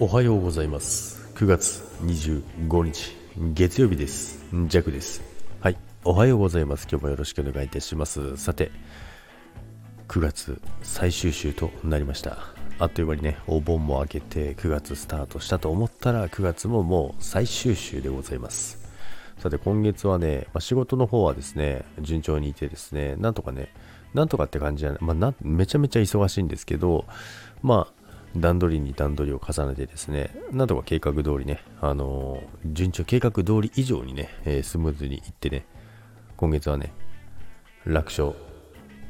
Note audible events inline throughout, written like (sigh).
おはようございます。9月25日月曜日です。ジャクです。はい。おはようございます。今日もよろしくお願いいたします。さて9月最終週となりました。あっという間にねお盆も明けて9月スタートしたと思ったら9月ももう最終週でございます。さて今月はね、まあ、仕事の方はですね順調にいてですねなんとかねなんとかって感じじゃない、まあ、なめちゃめちゃ忙しいんですけどまあ段取りに段取りを重ねてですね、なんとか計画通りね、あのー、順調、計画通り以上にね、えー、スムーズにいってね、今月はね、楽勝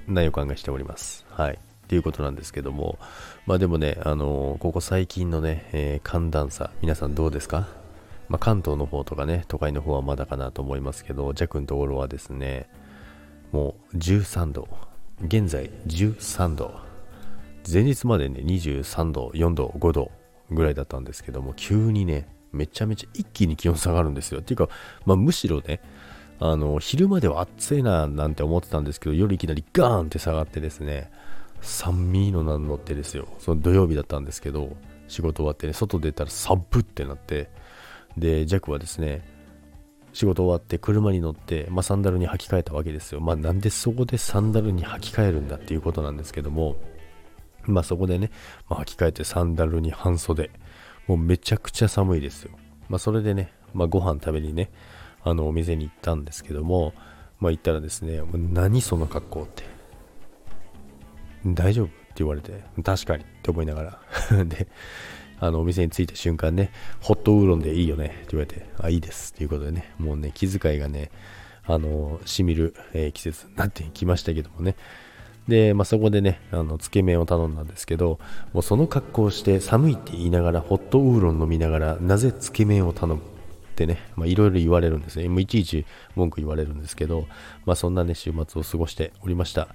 な予感がしております。はい。っていうことなんですけども、まあでもね、あのー、ここ最近のね、え寒暖差、皆さんどうですか？まあ、関東の方とかね、都会の方はまだかなと思いますけど、弱のところはですね、もう13度、現在13度、前日までね、23度、4度、5度ぐらいだったんですけども、急にね、めちゃめちゃ一気に気温下がるんですよ。っていうか、まあ、むしろね、あの、昼までは暑いななんて思ってたんですけど、夜いきなりガーンって下がってですね、寒いのなんのってですよ。その土曜日だったんですけど、仕事終わってね、外出たら寒ってなって、で、ジャックはですね、仕事終わって車に乗って、まあ、サンダルに履き替えたわけですよ。まあ、なんでそこでサンダルに履き替えるんだっていうことなんですけども、(laughs) まあそこでね、まあ、履き替えてサンダルに半袖。もうめちゃくちゃ寒いですよ。まあそれでね、まあご飯食べにね、あのお店に行ったんですけども、まあ行ったらですね、何その格好って。大丈夫って言われて、確かにって思いながら (laughs) で、あのお店に着いた瞬間ね、ホットウーロンでいいよねって言われて、あ、いいですっていうことでね、もうね、気遣いがね、あの、しみる、えー、季節になってきましたけどもね、で、まあ、そこでね、あの、つけ麺を頼んだんですけど、もうその格好をして寒いって言いながら、ホットウーロン飲みながら、なぜつけ麺を頼むってね、ま、いろいろ言われるんですね。もういちいち文句言われるんですけど、まあ、そんなね、週末を過ごしておりました。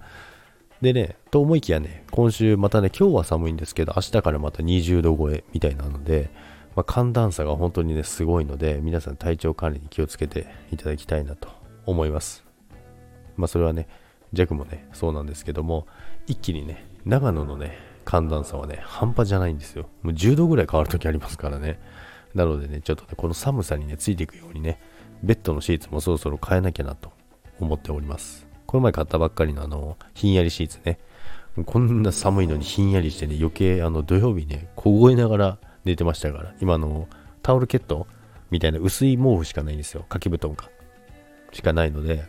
でね、と思いきやね、今週またね、今日は寒いんですけど、明日からまた20度超えみたいなので、まあ、寒暖差が本当にね、すごいので、皆さん体調管理に気をつけていただきたいなと思います。まあ、それはね、弱もね、そうなんですけども、一気にね、長野のね、寒暖差はね、半端じゃないんですよ。もう10度ぐらい変わるときありますからね。なのでね、ちょっとね、この寒さにね、ついていくようにね、ベッドのシーツもそろそろ変えなきゃなと思っております。この前買ったばっかりのあの、ひんやりシーツね。こんな寒いのにひんやりしてね、余計あの土曜日ね、凍えながら寝てましたから、今のタオルケットみたいな薄い毛布しかないんですよ。掛け布団か。しかないので、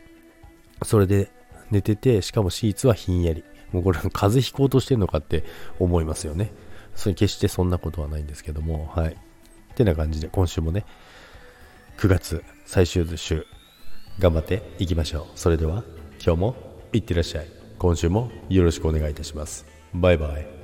それで寝てて、しかもシーツはひんやり。もうこれ風邪ひこうとしてるのかって思いますよね。それ決してそんなことはないんですけども、はい。ってな感じで今週もね、9月最終週、頑張っていきましょう。それでは今日もいってらっしゃい。今週もよろしくお願いいたします。バイバイ。